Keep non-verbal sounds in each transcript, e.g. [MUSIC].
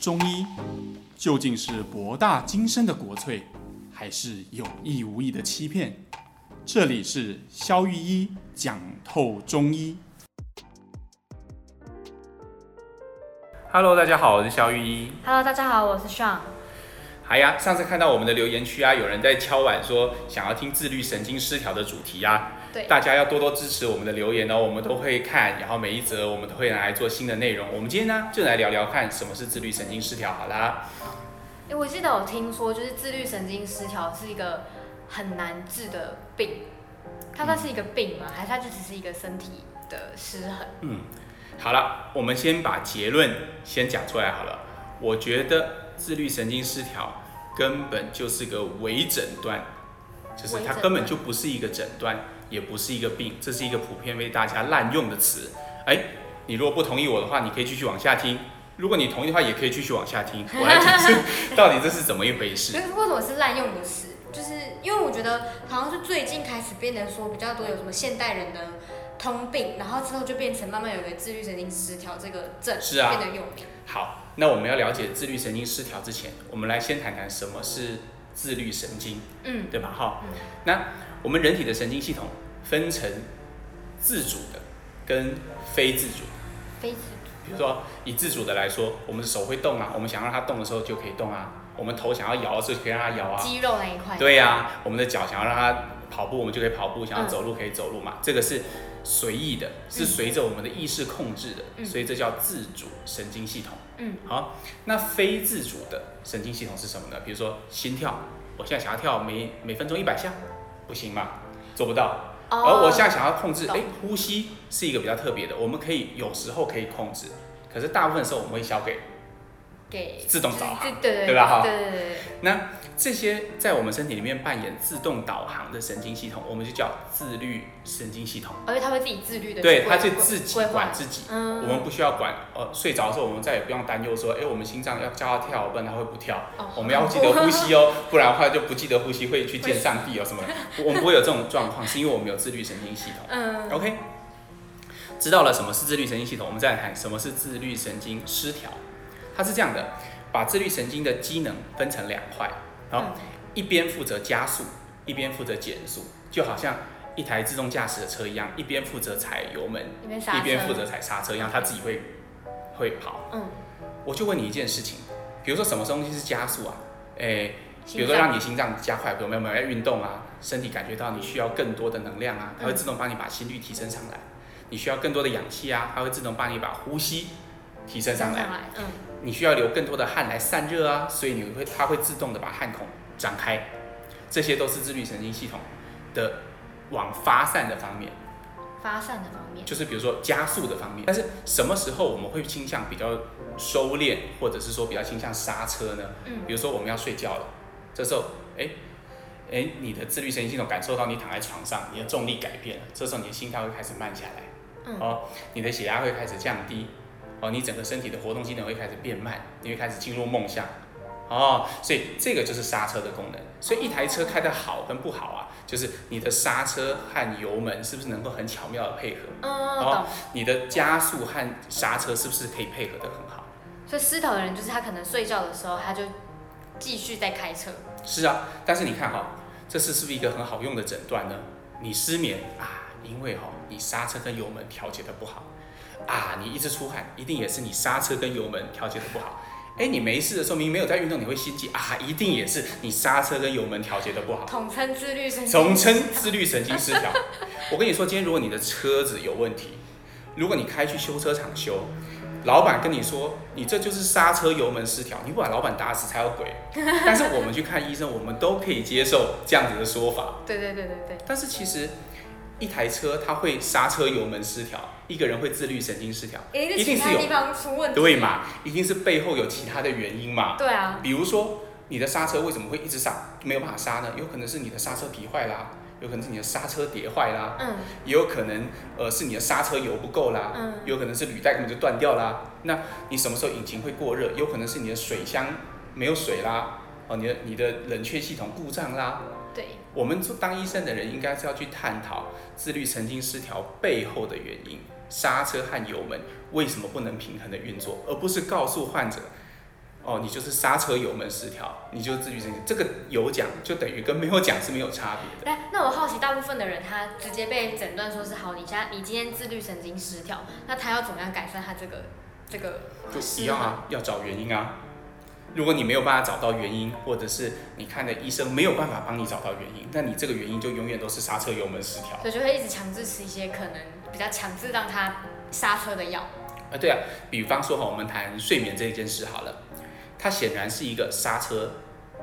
中医究竟是博大精深的国粹，还是有意无意的欺骗？这里是肖玉一讲透中医。Hello，大家好，我是肖玉一。Hello，大家好，我是 Sean。哎呀，上次看到我们的留言区啊，有人在敲碗说想要听自律神经失调的主题啊。对，大家要多多支持我们的留言哦，我们都会看，然后每一则我们都会拿来做新的内容。我们今天呢，就来聊聊看什么是自律神经失调。好啦，哎，我记得我听说，就是自律神经失调是一个很难治的病，它算是一个病吗？还是它就只是一个身体的失衡？嗯，好了，我们先把结论先讲出来好了。我觉得自律神经失调。根本就是个伪诊断，就是它根本就不是一个诊断，也不是一个病，这是一个普遍被大家滥用的词。哎，你如果不同意我的话，你可以继续往下听；如果你同意的话，也可以继续往下听。我来解释到底这是怎么一回事。为什么是滥用的词？就是因为我觉得好像是最近开始变得说比较多有什么现代人的通病，然后之后就变成慢慢有个自律神经失调这个症，是啊，变得有名。好。那我们要了解自律神经失调之前，我们来先谈谈什么是自律神经，嗯，对吧？哈、嗯，那我们人体的神经系统分成自主的跟非自主的。非自主。比如说以自主的来说，我们的手会动啊，我们想让它动的时候就可以动啊，我们头想要摇的时候就可以让它摇啊。肌肉那一块。对呀、啊，我们的脚想要让它跑步，我们就可以跑步；想要走路可以走路嘛，嗯、这个是。随意的，是随着我们的意识控制的，嗯，所以这叫自主神经系统。嗯，好，那非自主的神经系统是什么呢？比如说心跳，我现在想要跳每每分钟一百下，不行吗？做不到。而我现在想要控制，哎，呼吸是一个比较特别的，我们可以有时候可以控制，可是大部分时候我们会交给给自动导航，对对吧？哈，对对对。那这些在我们身体里面扮演自动导航的神经系统，我们就叫自律神经系统。而且它会自己自律的，对，它就自己管自己。嗯，我们不需要管。呃，睡着的时候，我们再也不用担忧说，哎，我们心脏要叫它跳，不然它会不跳。哦，我们要记得呼吸哦，[LAUGHS] 不然的话就不记得呼吸会去见上帝哦什么的。[LAUGHS] 我们不会有这种状况，是因为我们有自律神经系统。嗯，OK。知道了什么是自律神经系统，我们再来看什么是自律神经失调。它是这样的，把自律神经的机能分成两块。好，一边负责加速，一边负责减速，就好像一台自动驾驶的车一样，一边负责踩油门，一边负责踩刹车一样，它自己会会跑。嗯，我就问你一件事情，比如说什么东西是加速啊？诶、欸，比如说让你心脏加快，比如没有没有要运动啊，身体感觉到你需要更多的能量啊，它会自动帮你把心率提升上来。你需要更多的氧气啊，它会自动帮你把呼吸提升上来。嗯。你需要流更多的汗来散热啊，所以你会它会自动的把汗孔张开，这些都是自律神经系统的往发散的方面。发散的方面，就是比如说加速的方面。但是什么时候我们会倾向比较收敛，或者是说比较倾向刹车呢？嗯，比如说我们要睡觉了，这时候，哎，哎，你的自律神经系统感受到你躺在床上，你的重力改变了，这时候你的心跳会开始慢下来，嗯，哦，你的血压会开始降低。哦，你整个身体的活动机能会开始变慢，你会开始进入梦乡，哦，所以这个就是刹车的功能。所以一台车开的好跟不好啊，就是你的刹车和油门是不是能够很巧妙的配合？嗯，哦，你的加速和刹车是不是可以配合的很好？所以失调的人就是他可能睡觉的时候他就继续在开车。是啊，但是你看哈，哦，这是是不是一个很好用的诊断呢？你失眠啊，因为哈，哦，你刹车跟油门调节的不好。啊，你一直出汗，一定也是你刹车跟油门调节的不好。哎，你没事的时候，明明没有在运动，你会心悸啊，一定也是你刹车跟油门调节的不好。统称自律神经。统称自律神经失调。[LAUGHS] 我跟你说，今天如果你的车子有问题，如果你开去修车厂修，老板跟你说你这就是刹车油门失调，你不把老板打死才有鬼。但是我们去看医生，我们都可以接受这样子的说法。[LAUGHS] 对对对对对。但是其实。一台车它会刹车油门失调，一个人会自律神经失调，一定是有地方出问题，对嘛？一定是背后有其他的原因嘛？对啊。比如说你的刹车为什么会一直刹没有办法刹呢？有可能是你的刹车皮坏啦，有可能是你的刹车碟坏啦，嗯，也有可能呃是你的刹车油不够啦，嗯，有可能是履带根本就断掉啦。那你什么时候引擎会过热？有可能是你的水箱没有水啦，哦，你的你的冷却系统故障啦。对，我们做当医生的人应该是要去探讨自律神经失调背后的原因，刹车和油门为什么不能平衡的运作，而不是告诉患者哦，你就是刹车油门失调，你就是自律神经，这个有讲就等于跟没有讲是没有差别的。哎，那我好奇，大部分的人他直接被诊断说是好，你家你今天自律神经失调，那他要怎么样改善他这个这个？就一样啊，要找原因啊。如果你没有办法找到原因，或者是你看的医生没有办法帮你找到原因，那你这个原因就永远都是刹车油门失调。所以就会一直强制吃一些可能比较强制让他刹车的药。啊，对啊，比方说哈，我们谈睡眠这一件事好了，它显然是一个刹车，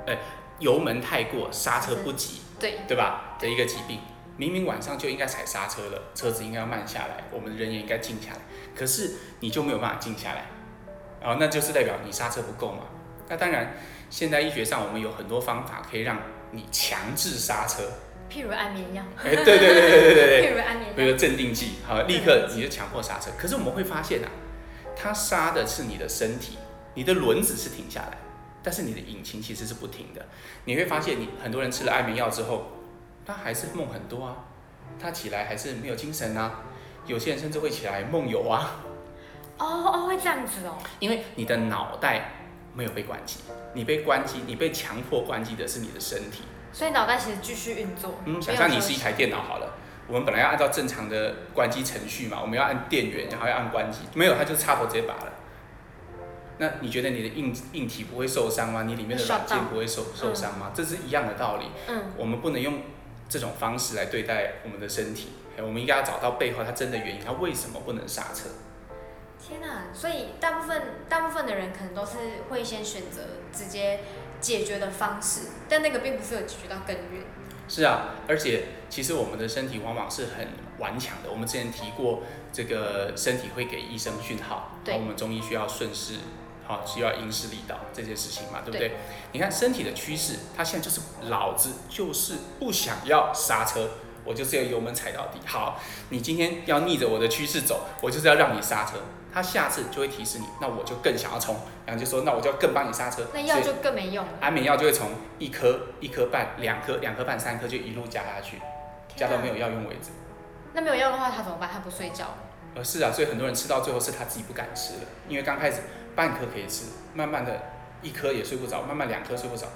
呃，油门太过，刹车不及，对，对吧？的一个疾病。明明晚上就应该踩刹车了，车子应该要慢下来，我们人也应该静下来，可是你就没有办法静下来，然后那就是代表你刹车不够嘛。那当然，现代医学上我们有很多方法可以让你强制刹车，譬如安眠药。哎，对对对对对对对，[LAUGHS] 譬如安眠药，比如镇定剂，好，立刻你就强迫刹车。可是我们会发现啊，它刹的是你的身体，你的轮子是停下来，但是你的引擎其实是不停的。你会发现，你很多人吃了安眠药之后，他还是梦很多啊，他起来还是没有精神啊，有些人甚至会起来梦游啊。哦哦，会这样子哦，因为你的脑袋。没有被关机，你被关机，你被强迫关机的是你的身体，所以脑袋其实继续运作。嗯，想象你是一台电脑好了，我们本来要按照正常的关机程序嘛，我们要按电源，然后要按关机，没有，它就插头直接拔了。那你觉得你的硬硬体不会受伤吗？你里面的软件不会受受伤吗？这是一样的道理。嗯，我们不能用这种方式来对待我们的身体，我们应该要找到背后它真的原因，它为什么不能刹车？天呐，所以大部分大部分的人可能都是会先选择直接解决的方式，但那个并不是有解决到根源。是啊，而且其实我们的身体往往是很顽强的。我们之前提过，这个身体会给医生讯号，对，我们中医需要顺势，好，需要因势利导这些事情嘛，对不对？对，你看身体的趋势，它现在就是老子就是不想要刹车。我就是要油门踩到底。好，你今天要逆着我的趋势走，我就是要让你刹车。他下次就会提示你，那我就更想要冲，然后就说，那我就要更帮你刹车。那药就更没用了。安眠药就会从一颗、一颗半、两颗、两颗半、三颗就一路加下去，加到没有药用为止。那没有药的话，他怎么办？他不睡觉？呃，是啊，所以很多人吃到最后是他自己不敢吃了，因为刚开始半颗可以吃，慢慢的一颗也睡不着，慢慢两颗睡不着。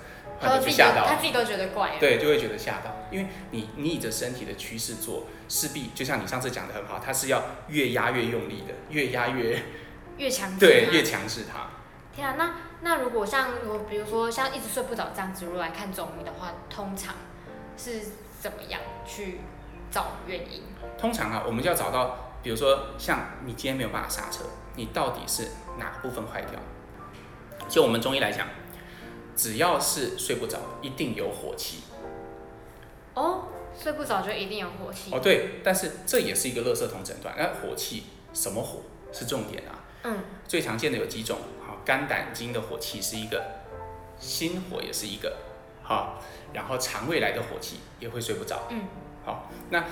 他自己吓到，他自己都觉得怪。对，就会觉得吓到，因为你逆着身体的趋势做，势必就像你上次讲的很好，它是要越压越用力的，越压越越强。对，越强势它。天啊，那那如果像我，比如说像一直睡不着这样子，如果来看中医的话，通常是怎么样去找原因？通常啊，我们就要找到，比如说像你今天没有办法刹车，你到底是哪个部分坏掉？就我们中医来讲。只要是睡不着，一定有火气。哦，睡不着就一定有火气。哦，对，但是这也是一个垃圾桶诊断。那火气什么火是重点啊？嗯，最常见的有几种，好，肝胆经的火气是一个，心火也是一个，好，然后肠胃来的火气也会睡不着。嗯，好，那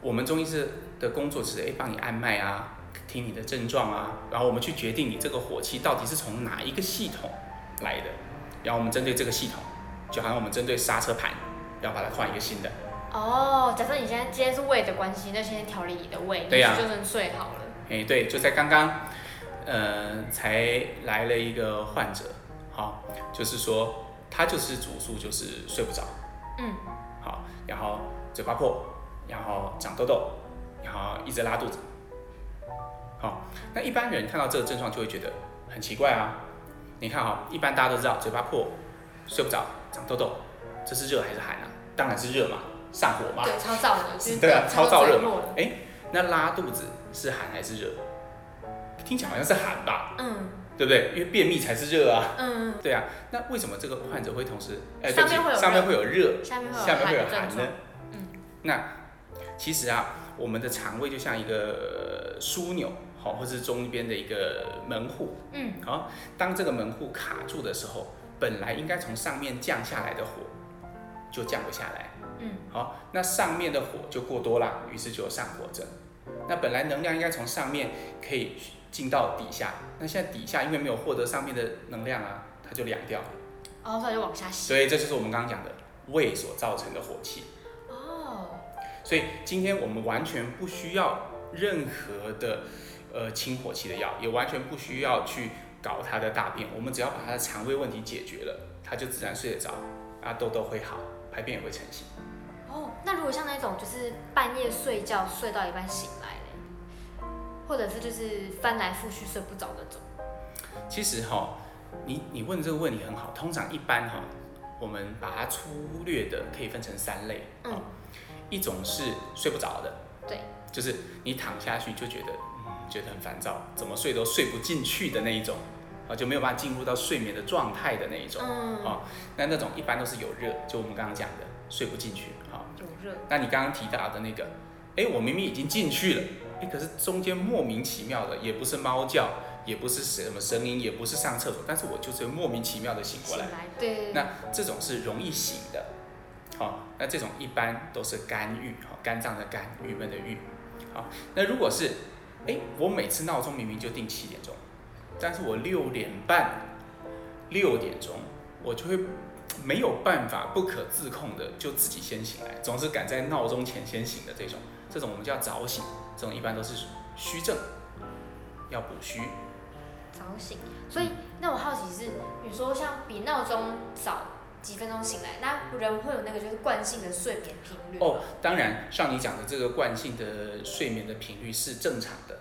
我们中医师的工作是哎，帮你按脉啊，听你的症状啊，然后我们去决定你这个火气到底是从哪一个系统来的。然后我们针对这个系统，就好像我们针对刹车盘，要把它换一个新的。哦，假设你现在今天是胃的关系，那先调理你的胃，对呀、啊，就能睡好了。哎，对，就在刚刚，呃，才来了一个患者，好，就是说他就是主诉就是睡不着，嗯，好，然后嘴巴破，然后长痘痘，然后一直拉肚子，好，那一般人看到这个症状就会觉得很奇怪啊。你看哈，一般大家都知道，嘴巴破、睡不着、长痘痘，这是热还是寒啊？当然是热嘛，上火嘛。对，超燥的。对啊，超燥热嘛。哎，那拉肚子是寒还是热？听起来好像是寒吧？嗯。对不对？因为便秘才是热啊。嗯。对啊，那为什么这个患者会同时？哎，对不起，上面会有热，下面会有寒呢？嗯。那其实啊，我们的肠胃就像一个枢纽。好，或是中边的一个门户，嗯，好，当这个门户卡住的时候，本来应该从上面降下来的火就降不下来，嗯，好，那上面的火就过多了，于是就有上火症。那本来能量应该从上面可以进到底下，那现在底下因为没有获得上面的能量啊，它就凉掉了，哦，所以就往下吸。所以这就是我们刚刚讲的胃所造成的火气。哦，所以今天我们完全不需要任何的。呃，清火气的药也完全不需要去搞他的大便，我们只要把他的肠胃问题解决了，他就自然睡得着，啊，痘痘会好，排便也会成型。哦，那如果像那种就是半夜睡觉睡到一半醒来嘞，或者是就是翻来覆去睡不着那种。其实哈，你你问这个问题很好，通常一般哈，我们把它粗略的可以分成三类，嗯，一种是睡不着的，对，就是你躺下去就觉得。觉得很烦躁，怎么睡都睡不进去的那一种，啊，就没有办法进入到睡眠的状态的那一种，嗯，啊，那那种一般都是有热，就我们刚刚讲的睡不进去，啊，有热。那你刚刚提到的那个，哎，我明明已经进去了，哎，可是中间莫名其妙的，也不是猫叫，也不是什么声音，也不是上厕所，但是我就是莫名其妙的醒过来，来，对。那这种是容易醒的，好，那这种一般都是肝郁，哈，肝脏的肝，郁闷的郁，好，那如果是哎，我每次闹钟明明就定七点钟，但是我六点半、六点钟，我就会没有办法不可自控的就自己先醒来，总是赶在闹钟前先醒的这种，这种我们叫早醒，这种一般都是虚症，要补虚。早醒，所以那我好奇是，比如说像比闹钟早。几分钟醒来，那人会有那个就是惯性的睡眠频率哦。当然，像你讲的这个惯性的睡眠的频率是正常的。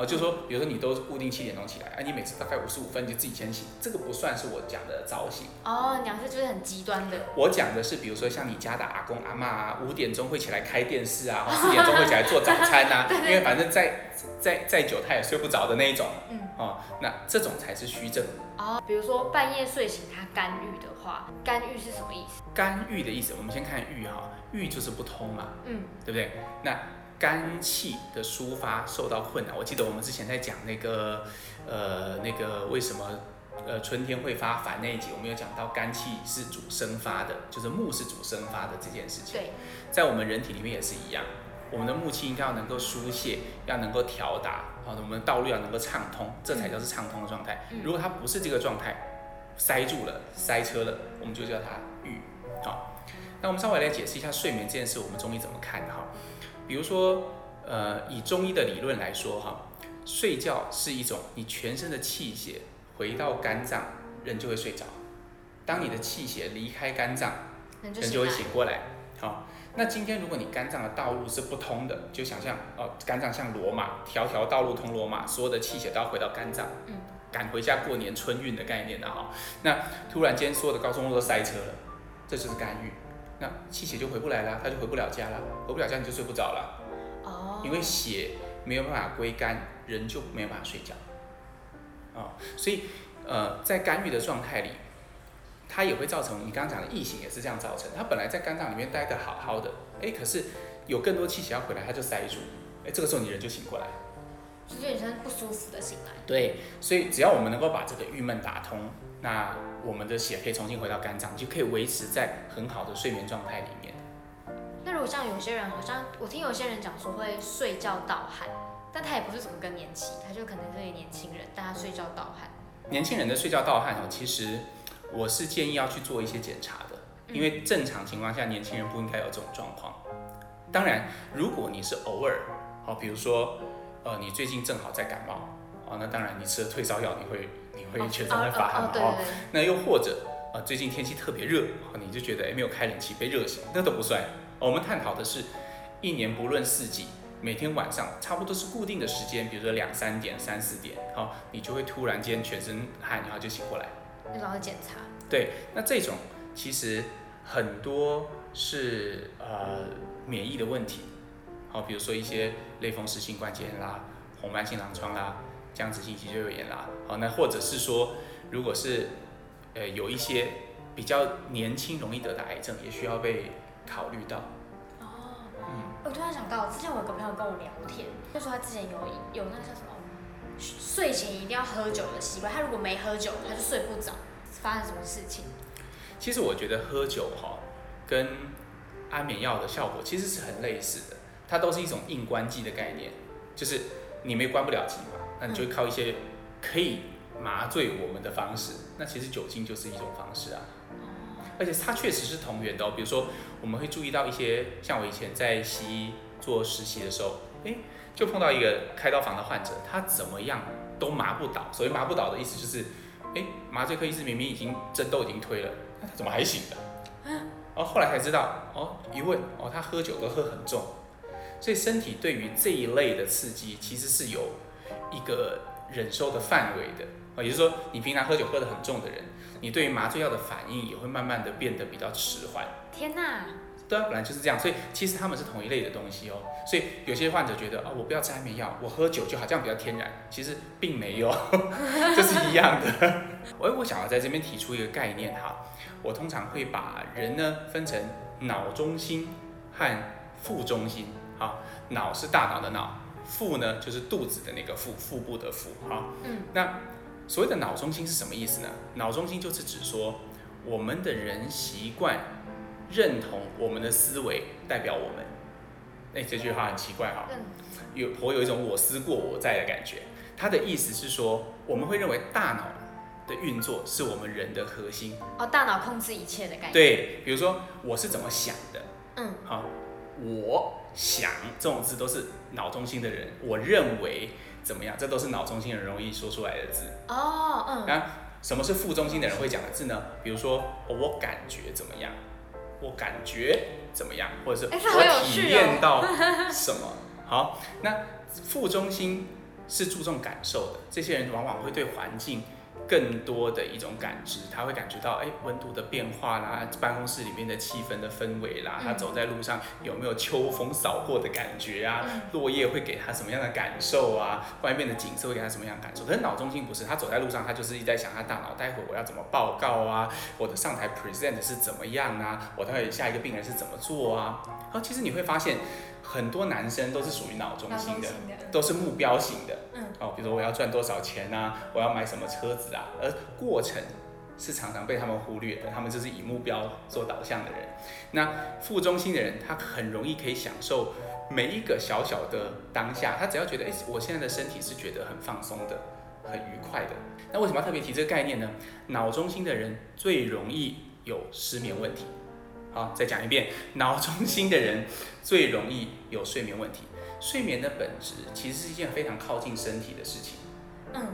哦，就是说，比如说你都是固定七点钟起来，哎，你每次大概五十五分就自己先醒，这个不算是我讲的早醒。哦，你讲是就是很极端的。我讲的是，比如说像你家的阿公阿妈啊，五点钟会起来开电视啊，四点钟会起来做早餐啊，[LAUGHS] 因为反正再再再久他也睡不着的那一种。嗯。哦，那这种才是虚症。哦，比如说半夜睡醒他干预的话，干预是什么意思？干预的意思，我们先看郁哈，郁就是不通嘛，嗯，对不对？那肝气的抒发受到困扰，我记得我们之前在讲那个，呃，那个为什么呃春天会发烦那一集，我们有讲到肝气是主生发的，就是木是主生发的这件事情。对，在我们人体里面也是一样，我们的木气应该要能够疏泄，要能够调达，好，我们的道路要能够畅通，这才叫是畅通的状态。如果它不是这个状态，塞住了，塞车了，我们就叫它郁。好，那我们稍微来解释一下睡眠这件事，我们中医怎么看哈？比如说，呃，以中医的理论来说，哈，睡觉是一种你全身的气血回到肝脏，人就会睡着。当你的气血离开肝脏，人就会醒过来。好，那今天如果你肝脏的道路是不通的，就想象哦，肝脏像罗马，条条道路通罗马，所有的气血都要回到肝脏，赶回家过年春运的概念的哈。那突然间所有的高速公路都塞车了，这就是肝郁。那气血就回不来了，他就回不了家了，回不了家你就睡不着了。哦。因为血没有办法归肝，人就没有办法睡觉。哦，所以呃，在肝郁的状态里，它也会造成你刚刚讲的异形也是这样造成。它本来在肝脏里面待得好好的，哎，可是有更多气血要回来，它就塞住。哎，这个时候你人就醒过来。就是有点不舒服的醒来。对，所以只要我们能够把这个郁闷打通。那我们的血可以重新回到肝脏，就可以维持在很好的睡眠状态里面。那如果像有些人，好像我听有些人讲说会睡觉盗汗，但他也不是什么更年期，他就可能是个年轻人，但他睡觉盗汗。年轻人的睡觉盗汗哦，其实我是建议要去做一些检查的，因为正常情况下年轻人不应该有这种状况。当然，如果你是偶尔，好，比如说呃你最近正好在感冒，哦，那当然你吃了退烧药你会。会全身会发汗嘛？哦，那又或者啊，最近天气特别热，你就觉得哎没有开冷气被热醒，那都不算。我们探讨的是，一年不论四季，每天晚上差不多是固定的时间，比如说两三点、三四点，好，你就会突然间全身汗，然后就醒过来。那然后检查。对，那这种其实很多是呃免疫的问题，好，比如说一些类风湿性关节炎啦、红斑性狼疮啦。僵直性脊椎炎啦，好，那或者是说，如果是呃有一些比较年轻容易得的癌症，也需要被考虑到。哦，嗯，我突然想到，之前我有个朋友跟我聊天，他说他之前有有那个叫什么，睡前一定要喝酒的习惯，他如果没喝酒，他就睡不着。发生什么事情？其实我觉得喝酒哈，跟安眠药的效果其实是很类似的，它都是一种硬关机的概念，就是你没关不了机嘛。那你就会靠一些可以麻醉我们的方式，那其实酒精就是一种方式啊。而且它确实是同源的哦。比如说，我们会注意到一些，像我以前在西医做实习的时候，诶，就碰到一个开刀房的患者，他怎么样都麻不倒。所谓麻不倒的意思就是，诶，麻醉科医师明明已经针都已经推了，那他怎么还醒的？然后后来才知道，哦，一问，哦，他喝酒都喝很重，所以身体对于这一类的刺激其实是有一个忍受的范围的。啊，也就是说，你平常喝酒喝得很重的人，你对于麻醉药的反应也会慢慢的变得比较迟缓。天哪！对啊，本来就是这样，所以其实他们是同一类的东西哦。所以有些患者觉得啊、哦，我不要吃安眠药，我喝酒就好，这样比较天然。其实并没有，[LAUGHS] 这是一样的。[LAUGHS] 我我想要在这边提出一个概念哈，我通常会把人呢分成脑中心和副中心。好，脑是大脑的脑，腹呢就是肚子的那个腹，腹部的腹。好，嗯，那所谓的脑中心是什么意思呢？脑中心就是指说我们的人习惯。认同我们的思维代表我们，哎，这句话很奇怪哈，有颇有一种我思过我在的感觉。他的意思是说，我们会认为大脑的运作是我们人的核心。哦，大脑控制一切的感觉。对，比如说我是怎么想的，嗯，好，我想这种字都是脑中心的人，我认为怎么样，这都是脑中心人容易说出来的字。哦，嗯。那什么是副中心的人会讲的字呢？比如说我感觉怎么样？我感觉怎么样，或者是我体验到什么？[LAUGHS] 好，那副中心是注重感受的，这些人往往会对环境。更多的一种感知，他会感觉到，哎，温度的变化啦，办公室里面的气氛的氛围啦，他走在路上有没有秋风扫过的感觉啊？落叶会给他什么样的感受啊？外面的景色会给他什么样的感受？可是脑中心不是，他走在路上，他就是一直在想，他大脑待会我要怎么报告啊？我的上台 present 是怎么样啊？我待会下一个病人是怎么做啊？好，其实你会发现。很多男生都是属于脑中心的，都是目标型的。嗯，哦，比如说我要赚多少钱啊，我要买什么车子啊，而过程是常常被他们忽略的。他们就是以目标做导向的人。那副中心的人，他很容易可以享受每一个小小的当下。他只要觉得，哎，我现在的身体是觉得很放松的，很愉快的。那为什么要特别提这个概念呢？脑中心的人最容易有失眠问题。好，再讲一遍，脑中心的人最容易有睡眠问题。睡眠的本质其实是一件非常靠近身体的事情。嗯。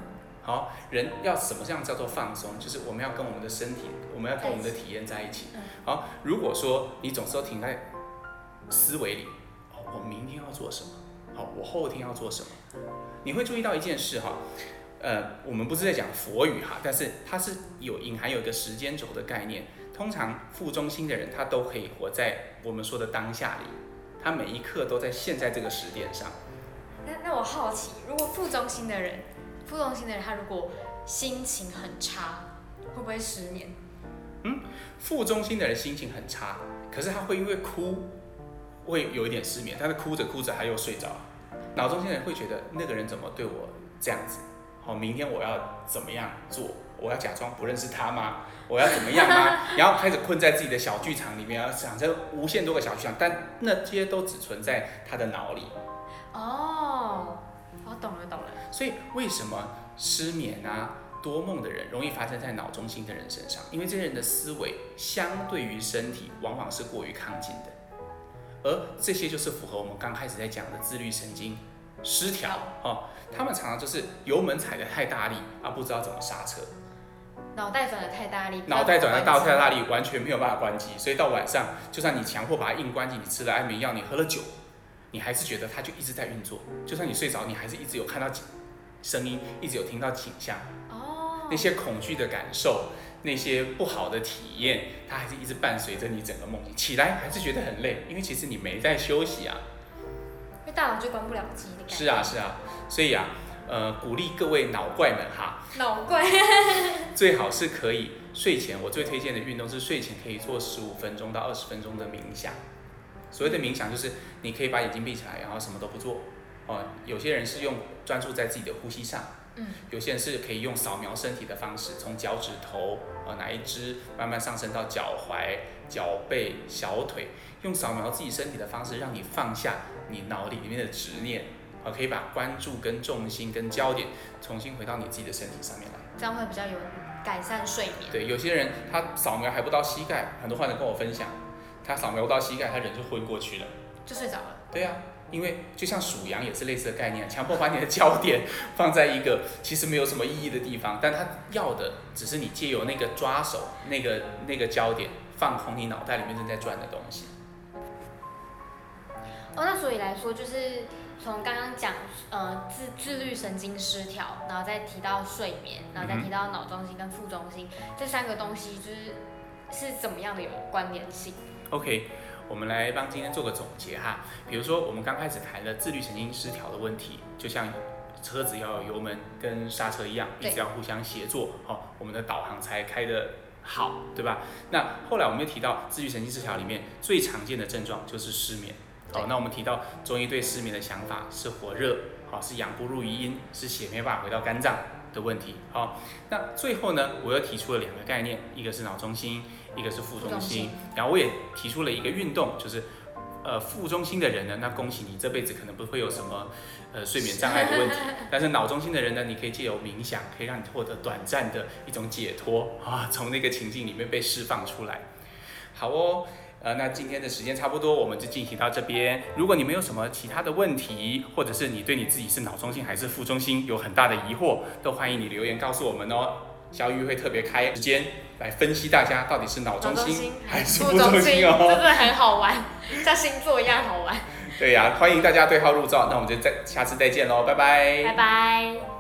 好，人要什么样叫做放松？就是我们要跟我们的身体，我们要跟我们的体验在一起。好，如果说你总是都停在思维里，哦，我明天要做什么？好，我后天要做什么？你会注意到一件事哈，呃，我们不是在讲佛语哈，但是它是有隐含有一个时间轴的概念。通常副中心的人，他都可以活在我们说的当下里，他每一刻都在现在这个时点上。那那我好奇，如果副中心的人，副中心的人他如果心情很差，会不会失眠？嗯，副中心的人心情很差，可是他会因为哭，会有一点失眠，但是哭着哭着他又睡着。脑中心的人会觉得那个人怎么对我这样子？好，明天我要怎么样做？我要假装不认识他吗？我要怎么样吗？[LAUGHS] 然后开始困在自己的小剧场里面，要想着无限多个小剧场，但那些都只存在他的脑里。哦，我懂了，懂了。所以为什么失眠啊、多梦的人容易发生在脑中心的人身上？因为这些人的思维相对于身体往往是过于亢进的，而这些就是符合我们刚开始在讲的自律神经失调哦。他们常常就是油门踩得太大力啊，不知道怎么刹车。脑袋转的太大力，脑袋转的大太大力，完全没有办法关机。所以到晚上，就算你强迫把它硬关机，你吃了安眠药，你喝了酒，你还是觉得它就一直在运作。就算你睡着，你还是一直有看到声音，一直有听到景象。哦。那些恐惧的感受，那些不好的体验，它还是一直伴随着你整个梦。起来还是觉得很累，因为其实你没在休息啊。因为大脑就关不了机的感觉。是啊，是啊。所以啊。呃，鼓励各位脑怪们哈，脑怪，[LAUGHS] [LAUGHS] 最好是可以睡前，我最推荐的运动是睡前可以做十五分钟到二十分钟的冥想。所谓的冥想就是你可以把眼睛闭起来，然后什么都不做。哦，有些人是用专注在自己的呼吸上，嗯，有些人是可以用扫描身体的方式，从脚趾头啊哪一只慢慢上升到脚踝、脚背、小腿，用扫描自己身体的方式，让你放下你脑里里面的执念。可以把关注跟重心跟焦点重新回到你自己的身体上面来，这样会比较有改善睡眠。对，有些人他扫描还不到膝盖，很多患者跟我分享，他扫描不到膝盖，他人就昏过去了，就睡着了。对呀、啊，因为就像数羊也是类似的概念，强迫把你的焦点放在一个其实没有什么意义的地方，但他要的只是你借由那个抓手，那个那个焦点放空你脑袋里面正在转的东西。哦，那所以来说就是。从刚刚讲，呃，自自律神经失调，然后再提到睡眠，然后再提到脑中心跟副中心、嗯、这三个东西，就是是怎么样的有关联性？OK，我们来帮今天做个总结哈。比如说，我们刚开始谈了自律神经失调的问题，就像车子要有油门跟刹车一样，一直要互相协作，哦，我们的导航才开得好，对吧？那后来我们又提到自律神经失调里面最常见的症状就是失眠。好，那我们提到中医对失眠的想法是火热，好，是阳不入于阴，是血没办法回到肝脏的问题。好，那最后呢，我又提出了两个概念，一个是脑中心，一个是腹中心。然后我也提出了一个运动，就是呃副中心的人呢，那恭喜你这辈子可能不会有什么呃睡眠障碍的问题。[LAUGHS] 但是脑中心的人呢，你可以借由冥想，可以让你获得短暂的一种解脱啊，从那个情境里面被释放出来。好哦。呃，那今天的时间差不多，我们就进行到这边。如果你没有什么其他的问题，或者是你对你自己是脑中心还是副中心有很大的疑惑，都欢迎你留言告诉我们哦。小玉会特别开时间来分析大家到底是脑中心还是副中心哦，真的很好玩，像星座一样好玩。对呀、啊，欢迎大家对号入座。那我们就再下次再见喽，拜拜。拜拜。